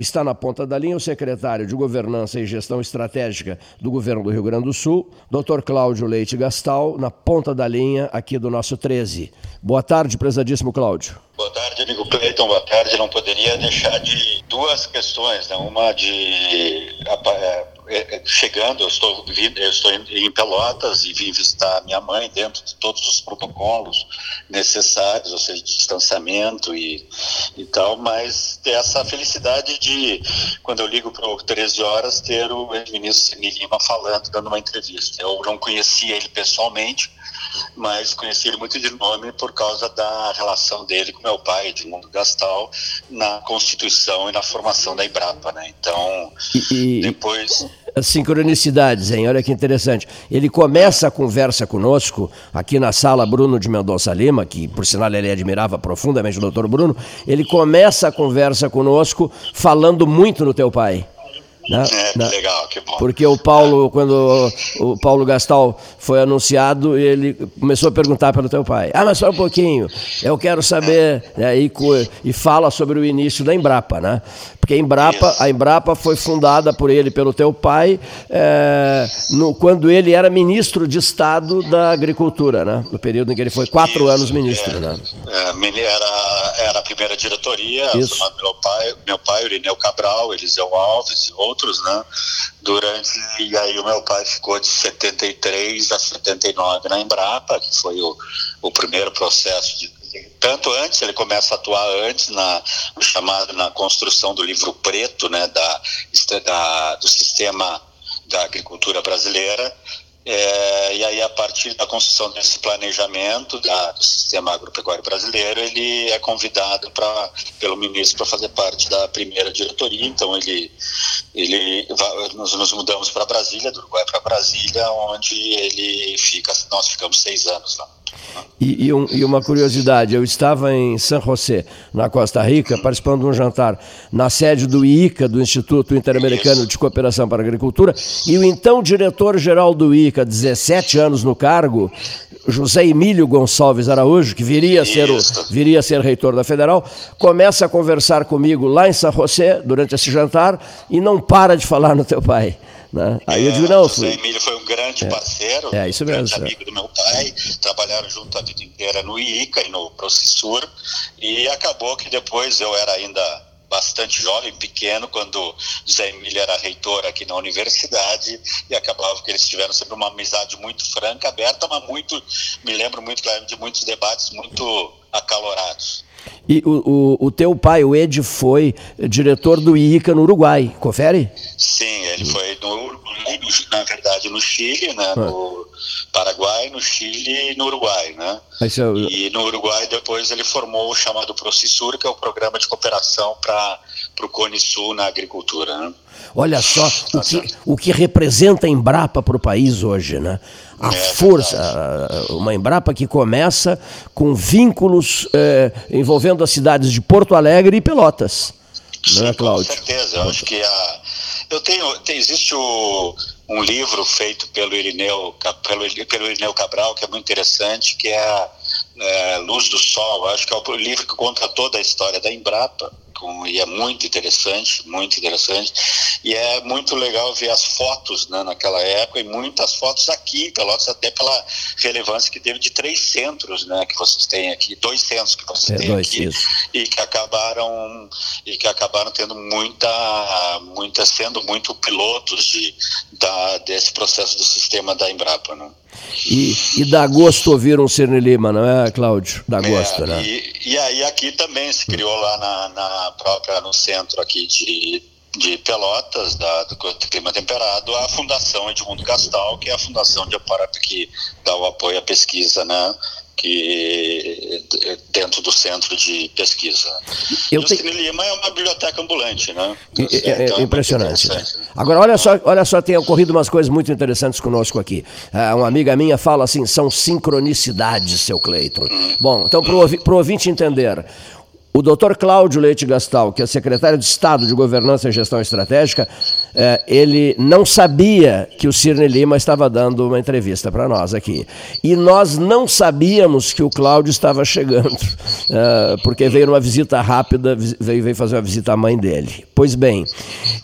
Está na ponta da linha o secretário de Governança e Gestão Estratégica do Governo do Rio Grande do Sul, Dr. Cláudio Leite Gastal, na ponta da linha aqui do nosso 13. Boa tarde, prezadíssimo Cláudio. Boa tarde, amigo Cleiton. Boa tarde. Não poderia deixar de duas questões, né? Uma de é, chegando, eu estou, eu estou em Pelotas e vim visitar minha mãe dentro de todos os protocolos necessários, ou seja, distanciamento e, e tal, mas ter essa felicidade de, quando eu ligo para o 13 horas, ter o ex-ministro Lima falando, dando uma entrevista. Eu não conhecia ele pessoalmente, mas conheci ele muito de nome por causa da relação dele com meu pai, Edmundo Gastal, na constituição e na formação da Embrapa, né? Então, e, depois... As sincronicidades, hein? Olha que interessante. Ele começa a conversa conosco aqui na sala Bruno de Mendonça Lima, que por sinal ele admirava profundamente o doutor Bruno. Ele começa a conversa conosco falando muito no teu pai. Né? É, né? legal, que bom. Porque o Paulo, quando o Paulo Gastal foi anunciado, ele começou a perguntar pelo teu pai. Ah, mas só um pouquinho, eu quero saber, né? e, e fala sobre o início da Embrapa, né? Porque a Embrapa, a Embrapa foi fundada por ele, pelo teu pai, é, no, quando ele era ministro de Estado da Agricultura, né? No período em que ele foi quatro Isso, anos ministro, é, né? É, era, era a primeira diretoria, pelo pai, meu pai, Irineu Cabral, Eliseu Alves e outros, né? Durante, e aí o meu pai ficou de 73 a 79 na Embrapa, que foi o, o primeiro processo de tanto antes, ele começa a atuar antes na chamado na construção do livro preto, né, da, da do sistema da agricultura brasileira. É, e aí, a partir da construção desse planejamento da, do sistema agropecuário brasileiro, ele é convidado pra, pelo ministro para fazer parte da primeira diretoria. Então, ele, ele nós nos mudamos para Brasília, do Uruguai para Brasília, onde ele fica. Nós ficamos seis anos lá. E, e, um, e, uma curiosidade, eu estava em San José, na Costa Rica, participando de um jantar na sede do ICA, do Instituto Interamericano de Cooperação para a Agricultura, e o então diretor-geral do ICA, 17 anos no cargo, José Emílio Gonçalves Araújo, que viria a, ser o, viria a ser reitor da Federal, começa a conversar comigo lá em San José, durante esse jantar, e não para de falar no teu pai. Né? Aí eu digo, não, fui. O Emílio foi um grande é. parceiro, é, isso um mesmo, grande amigo do meu pai, trabalharam junto a vida inteira no IICA e no Processur, e acabou que depois eu era ainda bastante jovem, pequeno, quando José Emílio era reitor aqui na universidade, e acabava que eles tiveram sempre uma amizade muito franca, aberta, mas muito, me lembro muito claro de muitos debates muito acalorados. E o, o, o, teu pai, o Ed, foi diretor do IICA no Uruguai, confere? Sim, ele foi no, na verdade no Chile, né, ah. no Paraguai, no Chile e no Uruguai, né? E no Uruguai depois ele formou o chamado Procissur, que é o programa de cooperação para o Cone Sul na agricultura, né? Olha só o que, o que representa a Embrapa para o país hoje, né? A é força, uma Embrapa que começa com vínculos é, envolvendo as cidades de Porto Alegre e Pelotas. Sim, não é, Cláudio? Com certeza. Eu acho que a, eu tenho, tem, existe o, um livro feito pelo Irineu, pelo, pelo Irineu Cabral, que é muito interessante, que é, é Luz do Sol. Acho que é o livro que conta toda a história da Embrapa e é muito interessante, muito interessante. E é muito legal ver as fotos né, naquela época e muitas fotos aqui em Pelotas, até pela relevância que teve de três centros né, que vocês têm aqui, dois centros que vocês é, têm dois, aqui, isso. e que acabaram e que acabaram tendo muita, muita sendo muito pilotos de, da, desse processo do sistema da Embrapa. Né? E, e dá gosto ouvir um Cirne Lima, não é, Cláudio? Dá é, gosto, né? E, e, aí aqui também se criou lá na, na própria, no centro aqui de, de Pelotas, da, do Clima Temperado, a Fundação Edmundo Gastal, que é a fundação de amparo que dá o apoio à pesquisa, né? Que dentro do centro de pesquisa. Eu e o Cine Lima é uma biblioteca ambulante, né? É, é, então, é impressionante. Né? Agora, olha só, olha só, tem ocorrido umas coisas muito interessantes conosco aqui. Uh, uma amiga minha fala assim, são sincronicidades, seu Cleiton. Hum. Bom, então, para o ouvinte entender, o doutor Cláudio Leite Gastal, que é secretário de Estado de Governança e Gestão Estratégica, é, ele não sabia que o Cirne Lima estava dando uma entrevista para nós aqui. E nós não sabíamos que o Cláudio estava chegando, é, porque veio numa visita rápida, veio, veio fazer uma visita à mãe dele. Pois bem,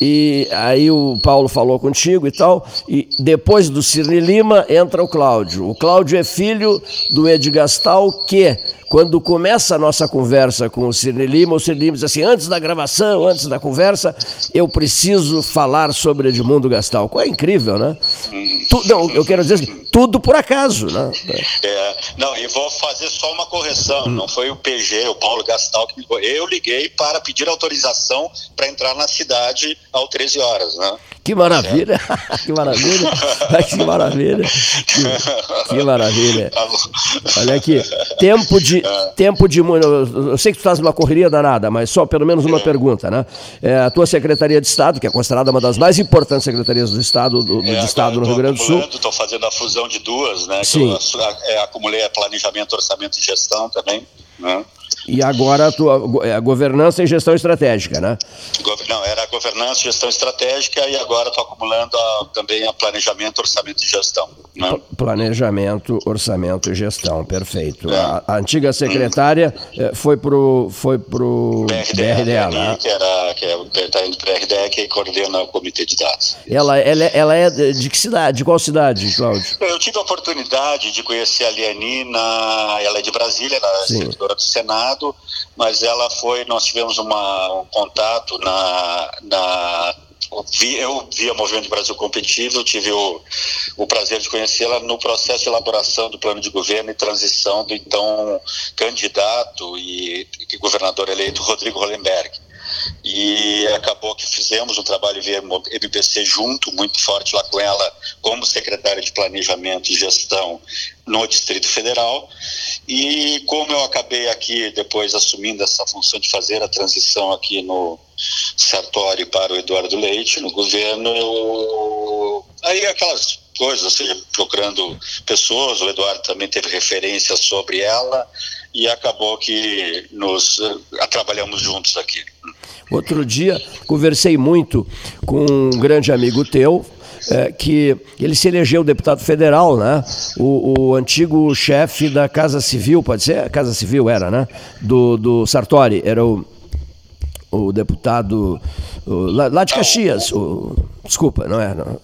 e aí o Paulo falou contigo e tal, e depois do Cirne Lima entra o Cláudio. O Cláudio é filho do Ed Gastal, que quando começa a nossa conversa com o Cirne Lima, o Cirne Lima diz assim, antes da gravação, antes da conversa, eu preciso falar sobre Edmundo Gastal. É incrível, né? Tu, não, eu quero dizer assim, tudo por acaso, né? É, não, e vou fazer só uma correção, não foi o PG, o Paulo Gastal que ligou. Eu liguei para pedir autorização para entrar na cidade às 13 horas, né? Que maravilha! que maravilha! que maravilha! Que, que, maravilha! Olha aqui, tempo de. Tempo de eu sei que tu estás numa correria danada, mas só pelo menos uma pergunta, né? É, a tua Secretaria de Estado, que é considerada uma das mais importantes secretarias do Estado, do, do é, Estado no Rio Grande do Sul. Estou fazendo a fusão de duas, né? Sim. Eu, é, acumulei planejamento, orçamento e gestão também. Né? E agora a tua a governança e gestão estratégica, né? Não, era governança e gestão estratégica e agora estou acumulando a, também a planejamento, orçamento e gestão. Né? Planejamento, orçamento e gestão, perfeito. É. A, a, antiga secretária hum. foi pro foi pro BRDE, né? que era que é o BRDE que coordena o comitê de dados. Ela, ela, ela é de que cidade? De qual cidade, Cláudio? Eu tive a oportunidade de conhecer a Lianina, ela é de Brasília, ela é servidora do Senado mas ela foi, nós tivemos uma, um contato na, na eu via Movimento Brasil Competitivo, tive o, o prazer de conhecê-la no processo de elaboração do plano de governo e transição do então candidato e, e governador eleito Rodrigo Hollenberg e acabou que fizemos um trabalho via MPC junto, muito forte lá com ela, como secretária de Planejamento e Gestão no Distrito Federal. E como eu acabei aqui depois assumindo essa função de fazer a transição aqui no Sartori para o Eduardo Leite, no governo, eu... aí aquelas coisas, seja, procurando pessoas, o Eduardo também teve referência sobre ela e acabou que nos uh, trabalhamos juntos aqui. Outro dia conversei muito com um grande amigo teu, é, que ele se elegeu deputado federal, né? O, o, antigo chefe da Casa Civil, pode ser? Casa Civil era, né? Do, do Sartori, era o, o deputado o, lá, lá, de Caxias. O, desculpa, não é? Não,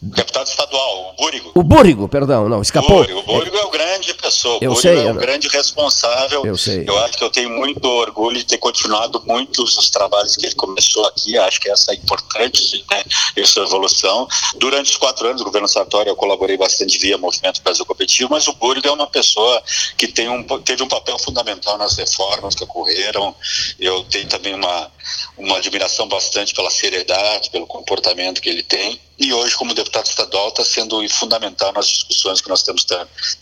Deputado estadual, o Búrigo. O Búrigo, perdão, não, escapou. Búrigo, o Búrigo é o grande pessoa, o eu Búrigo sei, é o grande responsável. Eu sei. Eu acho que eu tenho muito orgulho de ter continuado muitos dos trabalhos que ele começou aqui, acho que essa é importante, né, essa evolução. Durante os quatro anos do governo Sartori eu colaborei bastante via Movimento Brasil Competitivo, mas o Búrigo é uma pessoa que tem um, teve um papel fundamental nas reformas que ocorreram. Eu tenho também uma, uma admiração bastante pela seriedade, pelo comportamento que ele tem e hoje, como deputado estadual, está sendo fundamental nas discussões que nós temos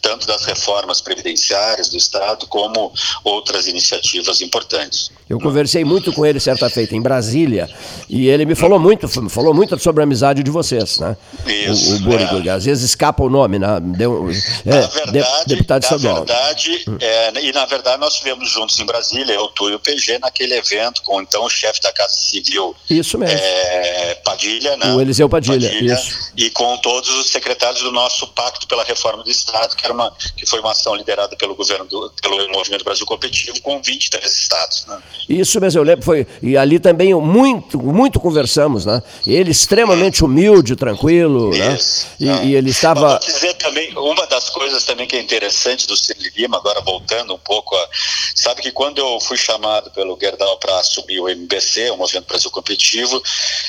tanto das reformas previdenciárias do Estado, como outras iniciativas importantes. Eu conversei muito com ele certa feita em Brasília e ele me falou muito, falou muito sobre a amizade de vocês, né? Isso. O, o Búrigo, é. às vezes escapa o nome, né? Deu, é, na verdade, deputado estadual. Na verdade, hum. é, e na verdade nós estivemos juntos em Brasília, eu, tu e o PG, naquele evento com então o chefe da Casa Civil. Isso mesmo. É, Padilha, né? O Eliseu Padilha. Padilha isso. E com todos os secretários do nosso Pacto pela Reforma do Estado, que, era uma, que foi uma ação liderada pelo governo do, pelo Movimento Brasil Competitivo, com 23 estados. Né? Isso mesmo, eu lembro, foi, e ali também muito, muito conversamos, né? Ele extremamente humilde, tranquilo, né? Isso, né? E, e, ele estava... Vou dizer também, uma das coisas também que é interessante do Cine Lima, agora voltando um pouco, a, sabe que quando eu fui chamado pelo Gerdau para assumir o MBC, o Movimento Brasil Competitivo,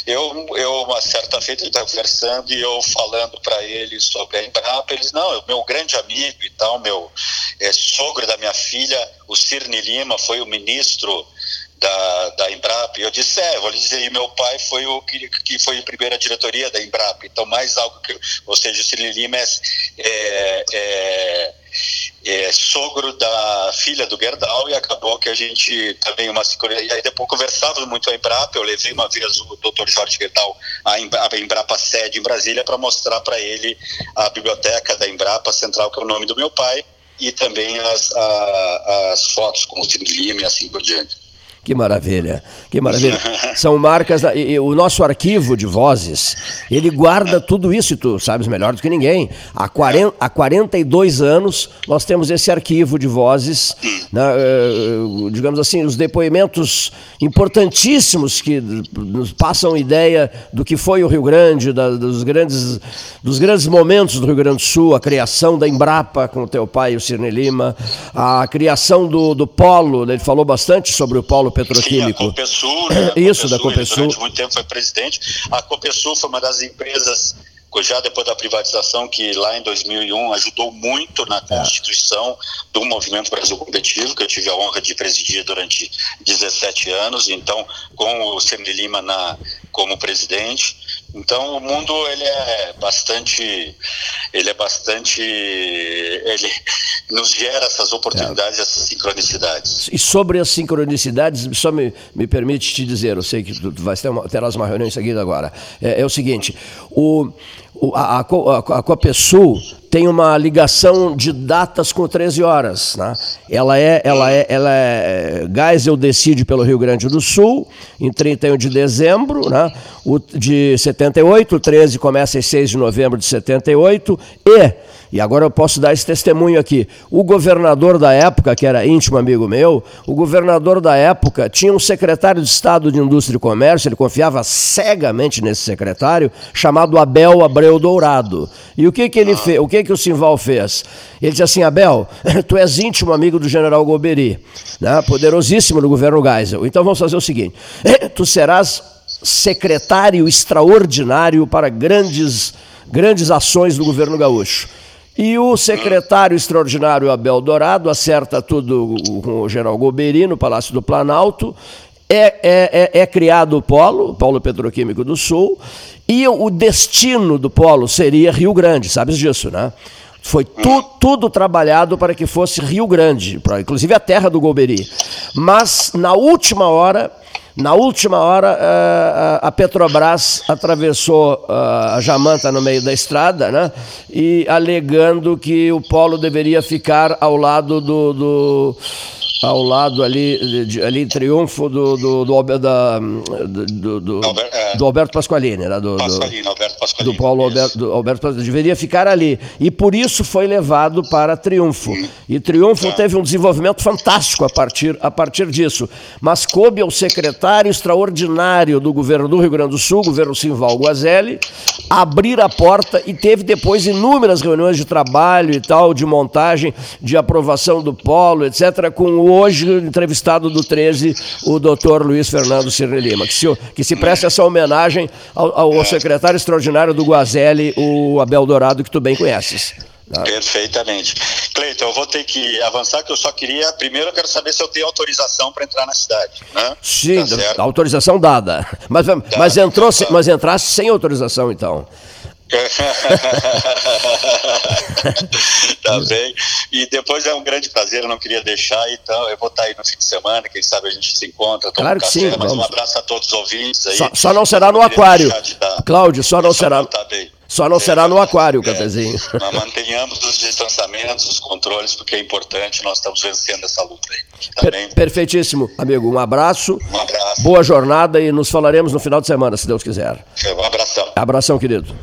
eu, eu uma certa feita, ele estava conversando e eu falando para ele sobre a Embrapa, eles, não, meu grande amigo e tal, meu é, sogro da minha filha, o Cirne Lima, foi o ministro da, da Embrapa. E eu disse, é, vou lhe dizer, e meu pai foi o que, que foi a primeira diretoria da Embrapa. Então, mais algo que, ou seja, o Cirne Lima é, é, é, sogro da filha do Gerdau e acabou que a gente também uma e aí depois conversávamos muito a Embrapa, eu levei uma vez o Dr. Jorge Gerdau à Embrapa sede em Brasília para mostrar para ele a biblioteca da Embrapa Central, que é o nome do meu pai, e também as, a, as fotos com o Cirne Lima e assim por diante. Que maravilha, que maravilha. São marcas, e, e, o nosso arquivo de vozes, ele guarda tudo isso, e tu sabes melhor do que ninguém. Há, 40, há 42 anos nós temos esse arquivo de vozes, né, uh, digamos assim, os depoimentos importantíssimos que nos passam ideia do que foi o Rio Grande, da, dos, grandes, dos grandes momentos do Rio Grande do Sul, a criação da Embrapa com o teu pai, o Cirne Lima, a criação do, do Polo, né, ele falou bastante sobre o Polo petroquímico. Sim, a Copesul, né? Isso, da Copesul. Durante muito tempo foi presidente. A Copesul foi uma das empresas já depois da privatização, que lá em 2001 ajudou muito na é. constituição do Movimento Brasil Competitivo, que eu tive a honra de presidir durante 17 anos, então com o Semi Lima na, como presidente. Então o mundo ele é bastante, ele é bastante, ele nos gera essas oportunidades, é. essas sincronicidades. E sobre as sincronicidades, só me, me permite te dizer, eu sei que tu, tu vai ter uma, terás uma reunião em seguida agora. É, é o seguinte, o, o a, a, a, a Copesul tem uma ligação de datas com 13 horas. Né? Ela é, ela é, ela é, Geisel decide pelo Rio Grande do Sul em 31 de dezembro, né? o, de 78, o 13 começa em 6 de novembro de 78 e e agora eu posso dar esse testemunho aqui. O governador da época, que era íntimo amigo meu, o governador da época tinha um secretário de Estado de Indústria e Comércio, ele confiava cegamente nesse secretário, chamado Abel Abreu Dourado. E o que que ele fez? Que o Simval fez? Ele disse assim: Abel, tu és íntimo amigo do general Goberi, né? poderosíssimo no governo Geisel. Então vamos fazer o seguinte: tu serás secretário extraordinário para grandes, grandes ações do governo gaúcho. E o secretário extraordinário Abel Dourado acerta tudo com o general Goberi no Palácio do Planalto. É, é, é, é, criado o polo, o polo petroquímico do Sul, e o destino do polo seria Rio Grande, sabes disso, né? Foi tu, tudo trabalhado para que fosse Rio Grande, inclusive a terra do Goberi. Mas, na última hora, na última hora, eh, a Petrobras atravessou eh, a Jamanta no meio da estrada, né? E alegando que o polo deveria ficar ao lado do, do ao lado ali, de, ali triunfo do, do, do, da, do, do, Albert, é, do Alberto Pasqualini, né? do, Pasqualini, Alberto Pasqualini, do Paulo Alberto, do Alberto Pasqualini, deveria ficar ali. E por isso foi levado para Triunfo. Hum. E Triunfo é. teve um desenvolvimento fantástico a partir, a partir disso. Mas coube ao secretário extraordinário do governo do Rio Grande do Sul, governo Simval Guazelli, abrir a porta e teve depois inúmeras reuniões de trabalho e tal, de montagem, de aprovação do polo, etc., com o hoje entrevistado do 13, o doutor Luiz Fernando Cirne Lima, que se, que se presta essa homenagem ao, ao secretário extraordinário do Guazelli, o Abel Dourado, que tu bem conheces. Tá? Perfeitamente. Cleiton, eu vou ter que avançar, que eu só queria. Primeiro, eu quero saber se eu tenho autorização para entrar na cidade. Né? Sim, tá autorização dada. Mas, tá, mas, entrou, tá. mas entrasse sem autorização, então. tá bem. E depois é um grande prazer, eu não queria deixar, então eu vou estar aí no fim de semana, quem sabe a gente se encontra, claro um café, sim, mas um abraço a todos os ouvintes aí. Só, só não será no aquário. Cláudio, só não será. Só não é, será no aquário, é, cafezinho. Nós mantenhamos os distanciamentos, os controles, porque é importante, nós estamos vencendo essa luta aí. Tá per perfeitíssimo, amigo. Um abraço. Um abraço. Boa jornada e nos falaremos no final de semana, se Deus quiser. Um abração. Abração, querido.